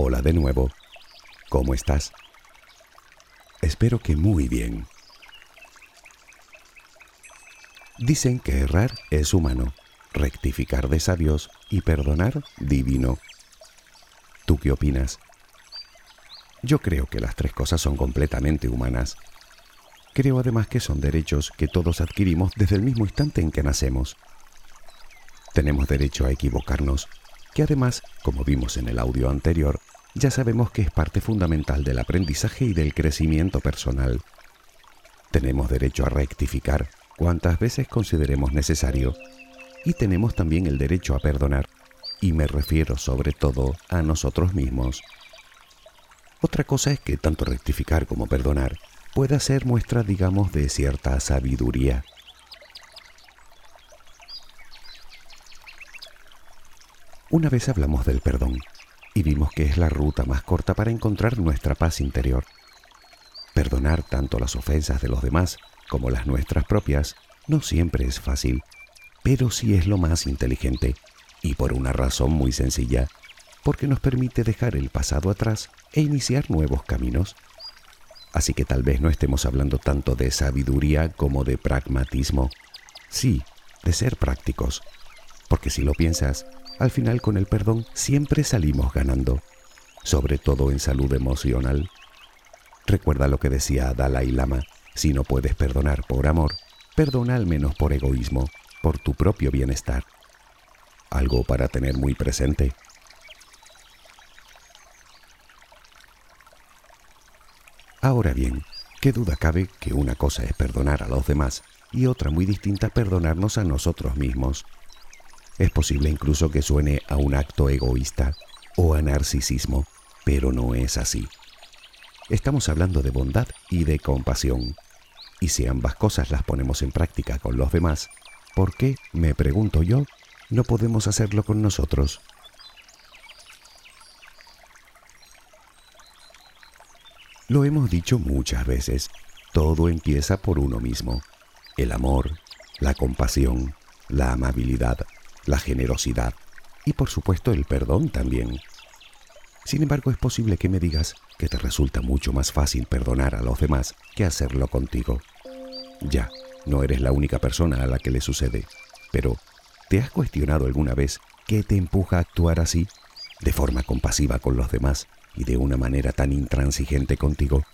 Hola de nuevo. ¿Cómo estás? Espero que muy bien. Dicen que errar es humano, rectificar de sabios y perdonar divino. ¿Tú qué opinas? Yo creo que las tres cosas son completamente humanas. Creo además que son derechos que todos adquirimos desde el mismo instante en que nacemos. Tenemos derecho a equivocarnos, que además, como vimos en el audio anterior, ya sabemos que es parte fundamental del aprendizaje y del crecimiento personal. Tenemos derecho a rectificar cuantas veces consideremos necesario y tenemos también el derecho a perdonar, y me refiero sobre todo a nosotros mismos. Otra cosa es que tanto rectificar como perdonar pueda ser muestra, digamos, de cierta sabiduría. Una vez hablamos del perdón y vimos que es la ruta más corta para encontrar nuestra paz interior. Perdonar tanto las ofensas de los demás como las nuestras propias no siempre es fácil, pero sí es lo más inteligente y por una razón muy sencilla, porque nos permite dejar el pasado atrás e iniciar nuevos caminos. Así que tal vez no estemos hablando tanto de sabiduría como de pragmatismo. Sí, de ser prácticos, porque si lo piensas, al final con el perdón siempre salimos ganando, sobre todo en salud emocional. Recuerda lo que decía Dalai Lama, si no puedes perdonar por amor, perdona al menos por egoísmo, por tu propio bienestar. Algo para tener muy presente. Ahora bien, ¿qué duda cabe que una cosa es perdonar a los demás y otra muy distinta perdonarnos a nosotros mismos? Es posible incluso que suene a un acto egoísta o a narcisismo, pero no es así. Estamos hablando de bondad y de compasión. Y si ambas cosas las ponemos en práctica con los demás, ¿por qué, me pregunto yo, no podemos hacerlo con nosotros? Lo hemos dicho muchas veces, todo empieza por uno mismo. El amor, la compasión, la amabilidad, la generosidad y por supuesto el perdón también. Sin embargo, es posible que me digas que te resulta mucho más fácil perdonar a los demás que hacerlo contigo. Ya, no eres la única persona a la que le sucede, pero ¿te has cuestionado alguna vez qué te empuja a actuar así, de forma compasiva con los demás y de una manera tan intransigente contigo?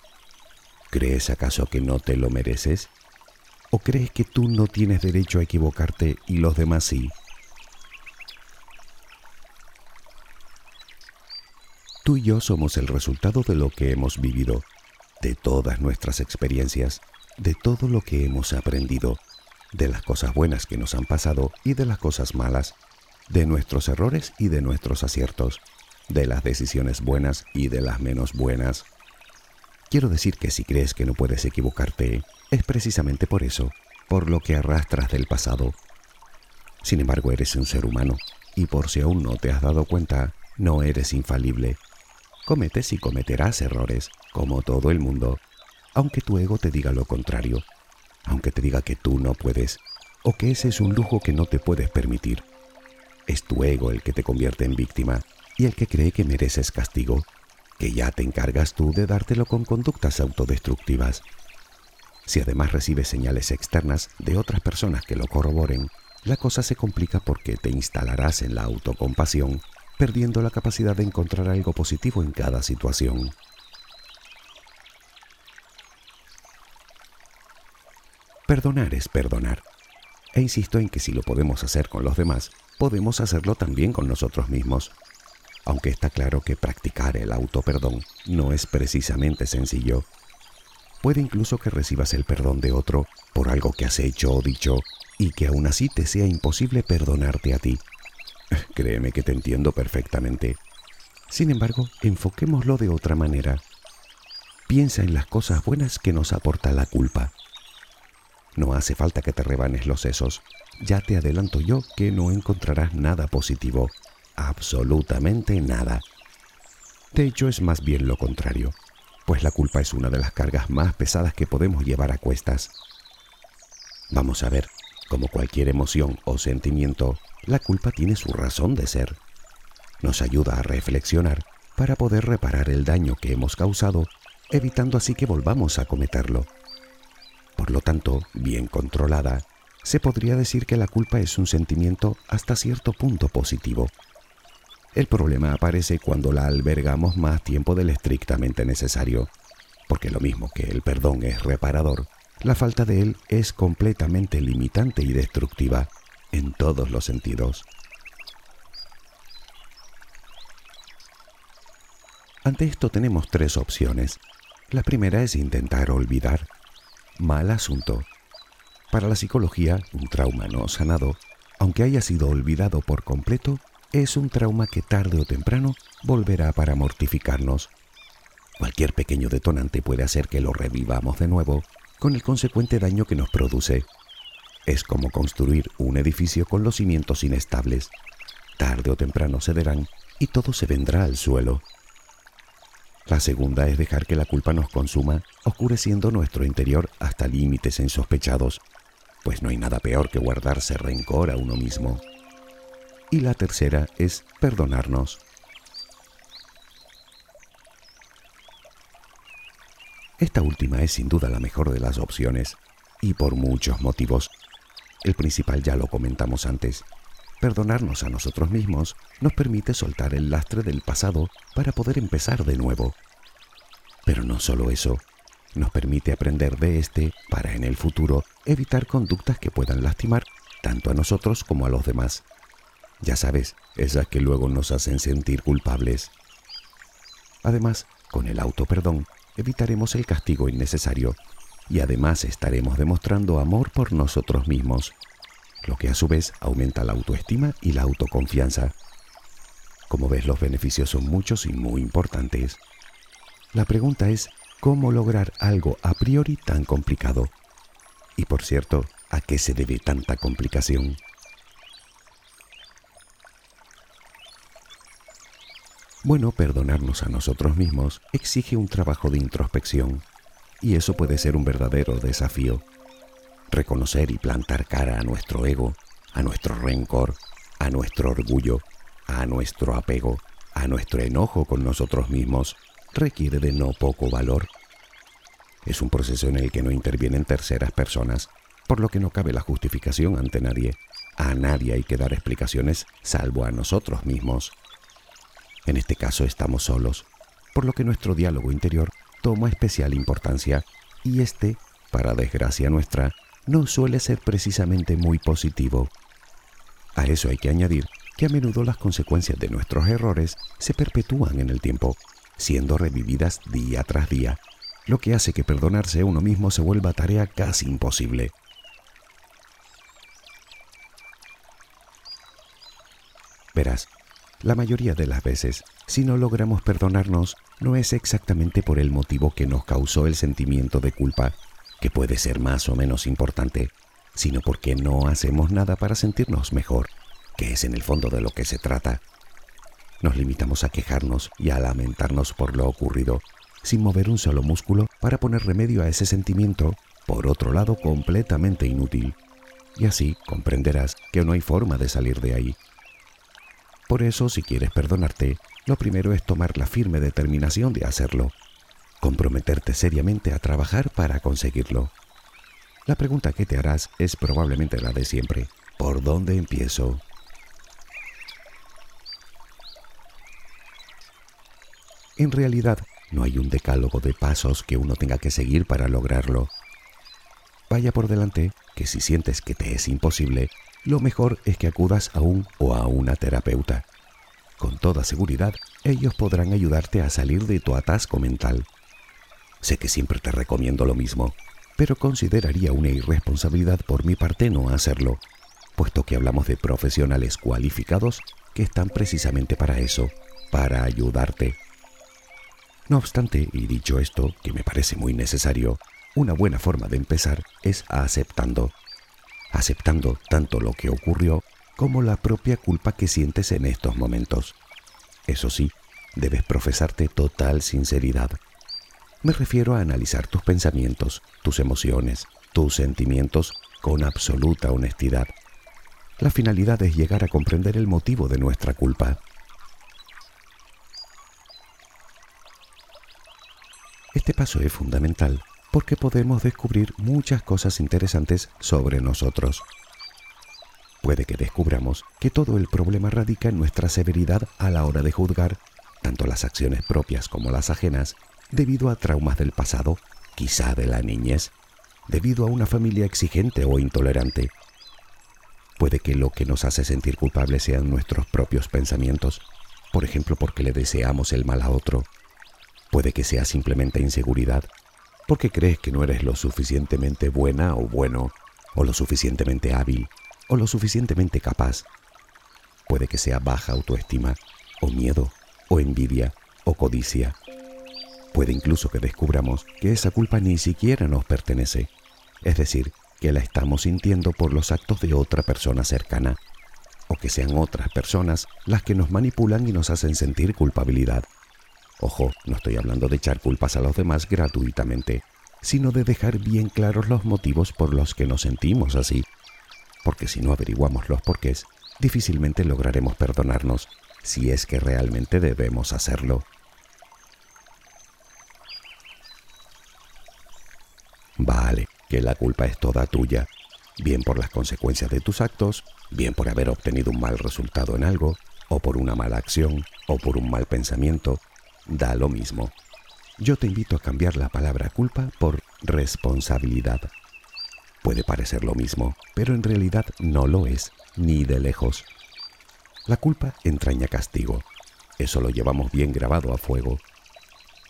¿Crees acaso que no te lo mereces? ¿O crees que tú no tienes derecho a equivocarte y los demás sí? Tú y yo somos el resultado de lo que hemos vivido, de todas nuestras experiencias, de todo lo que hemos aprendido, de las cosas buenas que nos han pasado y de las cosas malas, de nuestros errores y de nuestros aciertos, de las decisiones buenas y de las menos buenas. Quiero decir que si crees que no puedes equivocarte, es precisamente por eso, por lo que arrastras del pasado. Sin embargo, eres un ser humano, y por si aún no te has dado cuenta, no eres infalible Cometes y cometerás errores, como todo el mundo, aunque tu ego te diga lo contrario, aunque te diga que tú no puedes, o que ese es un lujo que no te puedes permitir. Es tu ego el que te convierte en víctima y el que cree que mereces castigo, que ya te encargas tú de dártelo con conductas autodestructivas. Si además recibes señales externas de otras personas que lo corroboren, la cosa se complica porque te instalarás en la autocompasión perdiendo la capacidad de encontrar algo positivo en cada situación. Perdonar es perdonar. E insisto en que si lo podemos hacer con los demás, podemos hacerlo también con nosotros mismos. Aunque está claro que practicar el autoperdón no es precisamente sencillo. Puede incluso que recibas el perdón de otro por algo que has hecho o dicho y que aún así te sea imposible perdonarte a ti. Créeme que te entiendo perfectamente. Sin embargo, enfoquémoslo de otra manera. Piensa en las cosas buenas que nos aporta la culpa. No hace falta que te rebanes los sesos. Ya te adelanto yo que no encontrarás nada positivo. Absolutamente nada. De hecho, es más bien lo contrario, pues la culpa es una de las cargas más pesadas que podemos llevar a cuestas. Vamos a ver, como cualquier emoción o sentimiento, la culpa tiene su razón de ser. Nos ayuda a reflexionar para poder reparar el daño que hemos causado, evitando así que volvamos a cometerlo. Por lo tanto, bien controlada, se podría decir que la culpa es un sentimiento hasta cierto punto positivo. El problema aparece cuando la albergamos más tiempo del estrictamente necesario, porque lo mismo que el perdón es reparador, la falta de él es completamente limitante y destructiva en todos los sentidos. Ante esto tenemos tres opciones. La primera es intentar olvidar. Mal asunto. Para la psicología, un trauma no sanado, aunque haya sido olvidado por completo, es un trauma que tarde o temprano volverá para mortificarnos. Cualquier pequeño detonante puede hacer que lo revivamos de nuevo, con el consecuente daño que nos produce. Es como construir un edificio con los cimientos inestables. Tarde o temprano cederán y todo se vendrá al suelo. La segunda es dejar que la culpa nos consuma, oscureciendo nuestro interior hasta límites insospechados, pues no hay nada peor que guardarse rencor a uno mismo. Y la tercera es perdonarnos. Esta última es sin duda la mejor de las opciones, y por muchos motivos. El principal ya lo comentamos antes, Perdonarnos a nosotros mismos nos permite soltar el lastre del pasado para poder empezar de nuevo. Pero no solo eso, nos permite aprender de este para en el futuro evitar conductas que puedan lastimar tanto a nosotros como a los demás. Ya sabes, esas que luego nos hacen sentir culpables. Además, con el auto-perdón evitaremos el castigo innecesario y además estaremos demostrando amor por nosotros mismos lo que a su vez aumenta la autoestima y la autoconfianza. Como ves, los beneficios son muchos y muy importantes. La pregunta es, ¿cómo lograr algo a priori tan complicado? Y por cierto, ¿a qué se debe tanta complicación? Bueno, perdonarnos a nosotros mismos exige un trabajo de introspección, y eso puede ser un verdadero desafío reconocer y plantar cara a nuestro ego, a nuestro rencor, a nuestro orgullo, a nuestro apego, a nuestro enojo con nosotros mismos, requiere de no poco valor. Es un proceso en el que no intervienen terceras personas, por lo que no cabe la justificación ante nadie. A nadie hay que dar explicaciones salvo a nosotros mismos. En este caso estamos solos, por lo que nuestro diálogo interior toma especial importancia y este, para desgracia nuestra, no suele ser precisamente muy positivo. A eso hay que añadir que a menudo las consecuencias de nuestros errores se perpetúan en el tiempo, siendo revividas día tras día, lo que hace que perdonarse uno mismo se vuelva tarea casi imposible. Verás, la mayoría de las veces, si no logramos perdonarnos, no es exactamente por el motivo que nos causó el sentimiento de culpa, que puede ser más o menos importante, sino porque no hacemos nada para sentirnos mejor, que es en el fondo de lo que se trata. Nos limitamos a quejarnos y a lamentarnos por lo ocurrido, sin mover un solo músculo para poner remedio a ese sentimiento, por otro lado completamente inútil. Y así comprenderás que no hay forma de salir de ahí. Por eso, si quieres perdonarte, lo primero es tomar la firme determinación de hacerlo comprometerte seriamente a trabajar para conseguirlo. La pregunta que te harás es probablemente la de siempre. ¿Por dónde empiezo? En realidad, no hay un decálogo de pasos que uno tenga que seguir para lograrlo. Vaya por delante que si sientes que te es imposible, lo mejor es que acudas a un o a una terapeuta. Con toda seguridad, ellos podrán ayudarte a salir de tu atasco mental Sé que siempre te recomiendo lo mismo, pero consideraría una irresponsabilidad por mi parte no hacerlo, puesto que hablamos de profesionales cualificados que están precisamente para eso, para ayudarte. No obstante, y dicho esto, que me parece muy necesario, una buena forma de empezar es aceptando. Aceptando tanto lo que ocurrió como la propia culpa que sientes en estos momentos. Eso sí, debes profesarte total sinceridad me refiero a analizar tus pensamientos, tus emociones, tus sentimientos con absoluta honestidad. La finalidad es llegar a comprender el motivo de nuestra culpa. Este paso es fundamental porque podemos descubrir muchas cosas interesantes sobre nosotros. Puede que descubramos que todo el problema radica en nuestra severidad a la hora de juzgar tanto las acciones propias como las ajenas debido a traumas del pasado, quizá de la niñez, debido a una familia exigente o intolerante. Puede que lo que nos hace sentir culpables sean nuestros propios pensamientos, por ejemplo porque le deseamos el mal a otro. Puede que sea simplemente inseguridad, porque crees que no eres lo suficientemente buena o bueno, o lo suficientemente hábil, o lo suficientemente capaz. Puede que sea baja autoestima, o miedo, o envidia, o codicia. Puede incluso que descubramos que esa culpa ni siquiera nos pertenece, es decir, que la estamos sintiendo por los actos de otra persona cercana, o que sean otras personas las que nos manipulan y nos hacen sentir culpabilidad. Ojo, no estoy hablando de echar culpas a los demás gratuitamente, sino de dejar bien claros los motivos por los que nos sentimos así, porque si no averiguamos los porqués, difícilmente lograremos perdonarnos, si es que realmente debemos hacerlo. Vale, que la culpa es toda tuya, bien por las consecuencias de tus actos, bien por haber obtenido un mal resultado en algo, o por una mala acción, o por un mal pensamiento, da lo mismo. Yo te invito a cambiar la palabra culpa por responsabilidad. Puede parecer lo mismo, pero en realidad no lo es, ni de lejos. La culpa entraña castigo. Eso lo llevamos bien grabado a fuego.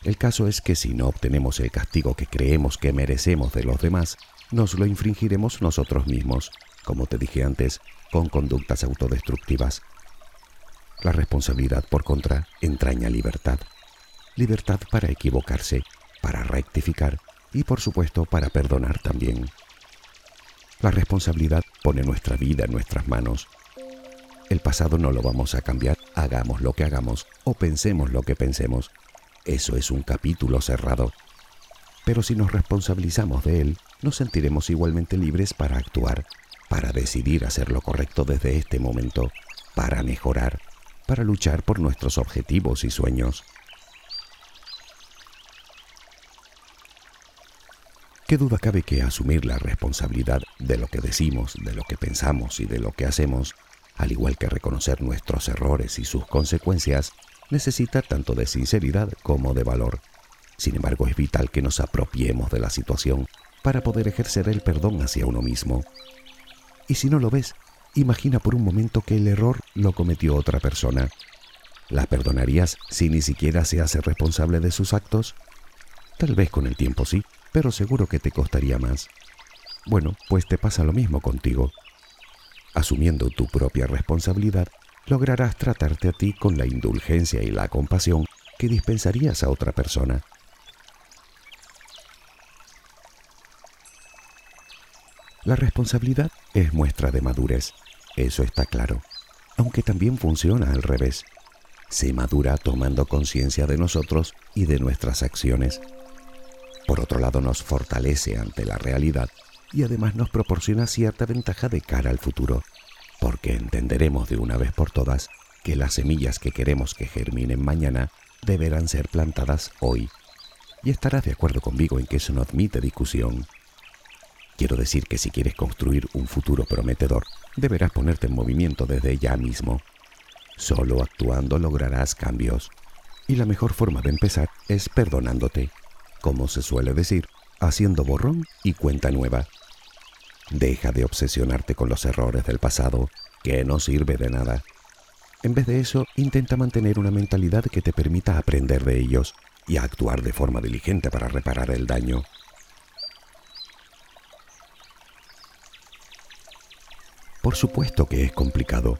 El caso es que si no obtenemos el castigo que creemos que merecemos de los demás, nos lo infringiremos nosotros mismos, como te dije antes, con conductas autodestructivas. La responsabilidad, por contra, entraña libertad libertad para equivocarse, para rectificar y por supuesto para perdonar también. La responsabilidad pone nuestra vida en nuestras manos. El pasado no lo vamos a cambiar, hagamos lo que hagamos o pensemos lo que pensemos. Eso es un capítulo cerrado. Pero si nos responsabilizamos de él, nos sentiremos igualmente libres para actuar, para decidir hacer lo correcto desde este momento, para mejorar, para luchar por nuestros objetivos y sueños. ¿Qué duda cabe que asumir la responsabilidad de lo que decimos, de lo que pensamos y de lo que hacemos, al igual que reconocer nuestros errores y sus consecuencias, necesita tanto de sinceridad como de valor? Sin embargo, es vital que nos apropiemos de la situación para poder ejercer el perdón hacia uno mismo. Y si no lo ves, imagina por un momento que el error lo cometió otra persona. ¿La perdonarías si ni siquiera se hace responsable de sus actos? Tal vez con el tiempo sí, pero seguro que te costaría más. Bueno, pues te pasa lo mismo contigo. Asumiendo tu propia responsabilidad, lograrás tratarte a ti con la indulgencia y la compasión que dispensarías a otra persona. La responsabilidad es muestra de madurez, eso está claro, aunque también funciona al revés. Se madura tomando conciencia de nosotros y de nuestras acciones. Por otro lado, nos fortalece ante la realidad y además nos proporciona cierta ventaja de cara al futuro, porque entenderemos de una vez por todas que las semillas que queremos que germinen mañana deberán ser plantadas hoy. Y estarás de acuerdo conmigo en que eso no admite discusión. Quiero decir que si quieres construir un futuro prometedor, deberás ponerte en movimiento desde ya mismo. Solo actuando lograrás cambios. Y la mejor forma de empezar es perdonándote como se suele decir, haciendo borrón y cuenta nueva. Deja de obsesionarte con los errores del pasado, que no sirve de nada. En vez de eso, intenta mantener una mentalidad que te permita aprender de ellos y actuar de forma diligente para reparar el daño. Por supuesto que es complicado.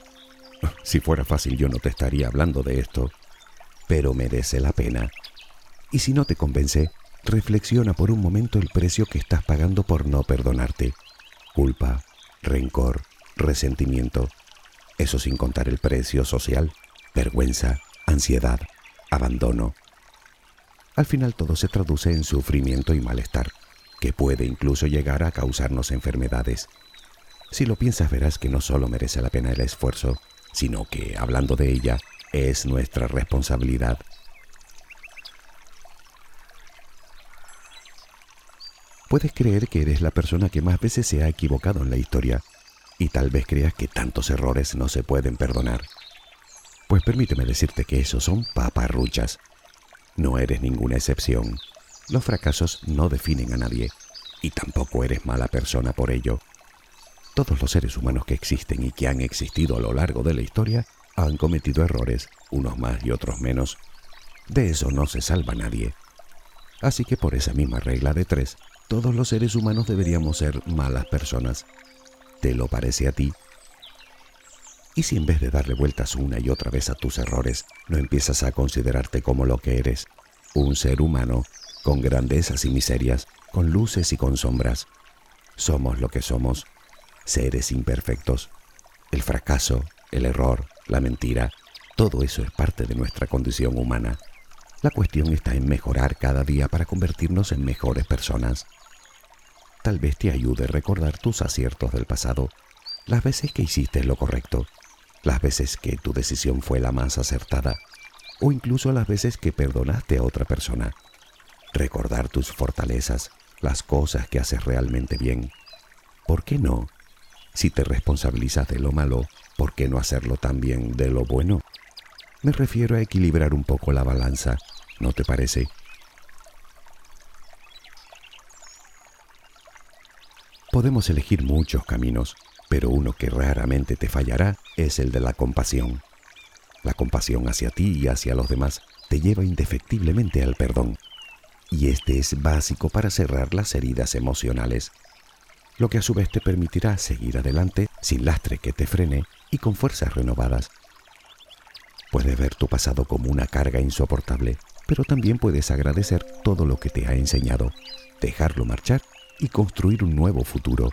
Si fuera fácil yo no te estaría hablando de esto, pero merece la pena. Y si no te convence, Reflexiona por un momento el precio que estás pagando por no perdonarte. Culpa, rencor, resentimiento. Eso sin contar el precio social, vergüenza, ansiedad, abandono. Al final todo se traduce en sufrimiento y malestar, que puede incluso llegar a causarnos enfermedades. Si lo piensas verás que no solo merece la pena el esfuerzo, sino que, hablando de ella, es nuestra responsabilidad Puedes creer que eres la persona que más veces se ha equivocado en la historia y tal vez creas que tantos errores no se pueden perdonar. Pues permíteme decirte que esos son paparruchas. No eres ninguna excepción. Los fracasos no definen a nadie y tampoco eres mala persona por ello. Todos los seres humanos que existen y que han existido a lo largo de la historia han cometido errores, unos más y otros menos. De eso no se salva nadie. Así que por esa misma regla de tres, todos los seres humanos deberíamos ser malas personas. ¿Te lo parece a ti? ¿Y si en vez de darle vueltas una y otra vez a tus errores, no empiezas a considerarte como lo que eres? Un ser humano, con grandezas y miserias, con luces y con sombras. Somos lo que somos, seres imperfectos. El fracaso, el error, la mentira, todo eso es parte de nuestra condición humana. La cuestión está en mejorar cada día para convertirnos en mejores personas. Tal vez te ayude recordar tus aciertos del pasado, las veces que hiciste lo correcto, las veces que tu decisión fue la más acertada, o incluso las veces que perdonaste a otra persona. Recordar tus fortalezas, las cosas que haces realmente bien. ¿Por qué no si te responsabilizas de lo malo, ¿por qué no hacerlo también de lo bueno? Me refiero a equilibrar un poco la balanza, ¿no te parece? Podemos elegir muchos caminos, pero uno que raramente te fallará es el de la compasión. La compasión hacia ti y hacia los demás te lleva indefectiblemente al perdón. Y este es básico para cerrar las heridas emocionales lo que a su vez te permitirá seguir adelante sin lastre que te frene y con fuerzas renovadas. Puedes ver tu pasado como una carga insoportable, pero también puedes agradecer todo lo que te ha enseñado, dejarlo marchar y construir un nuevo futuro.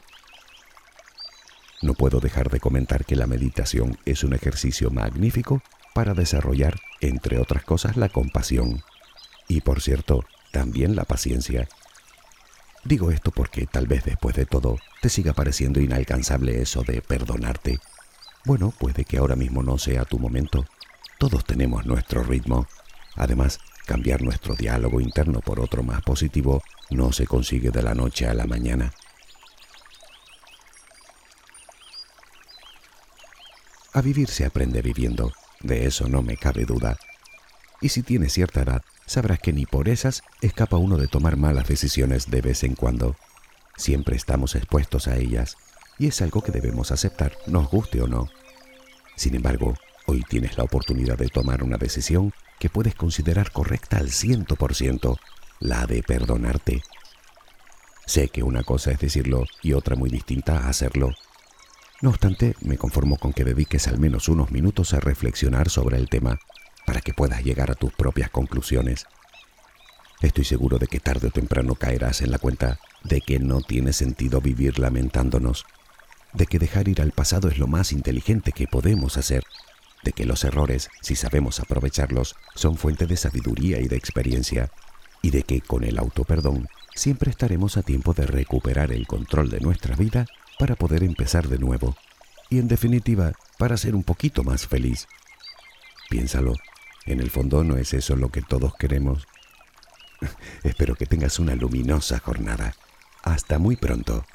No puedo dejar de comentar que la meditación es un ejercicio magnífico para desarrollar, entre otras cosas, la compasión y, por cierto, también la paciencia. Digo esto porque tal vez después de todo te siga pareciendo inalcanzable eso de perdonarte. Bueno, puede que ahora mismo no sea tu momento. Todos tenemos nuestro ritmo. Además, cambiar nuestro diálogo interno por otro más positivo no se consigue de la noche a la mañana. A vivir se aprende viviendo, de eso no me cabe duda. Y si tienes cierta edad, sabrás que ni por esas escapa uno de tomar malas decisiones de vez en cuando. Siempre estamos expuestos a ellas, y es algo que debemos aceptar, nos guste o no. Sin embargo, hoy tienes la oportunidad de tomar una decisión que puedes considerar correcta al ciento por ciento, la de perdonarte. Sé que una cosa es decirlo y otra muy distinta hacerlo. No obstante, me conformo con que dediques al menos unos minutos a reflexionar sobre el tema para que puedas llegar a tus propias conclusiones. Estoy seguro de que tarde o temprano caerás en la cuenta de que no tiene sentido vivir lamentándonos, de que dejar ir al pasado es lo más inteligente que podemos hacer, de que los errores, si sabemos aprovecharlos, son fuente de sabiduría y de experiencia, y de que con el autoperdón siempre estaremos a tiempo de recuperar el control de nuestra vida para poder empezar de nuevo, y en definitiva, para ser un poquito más feliz. Piénsalo, en el fondo no es eso lo que todos queremos. Espero que tengas una luminosa jornada. Hasta muy pronto.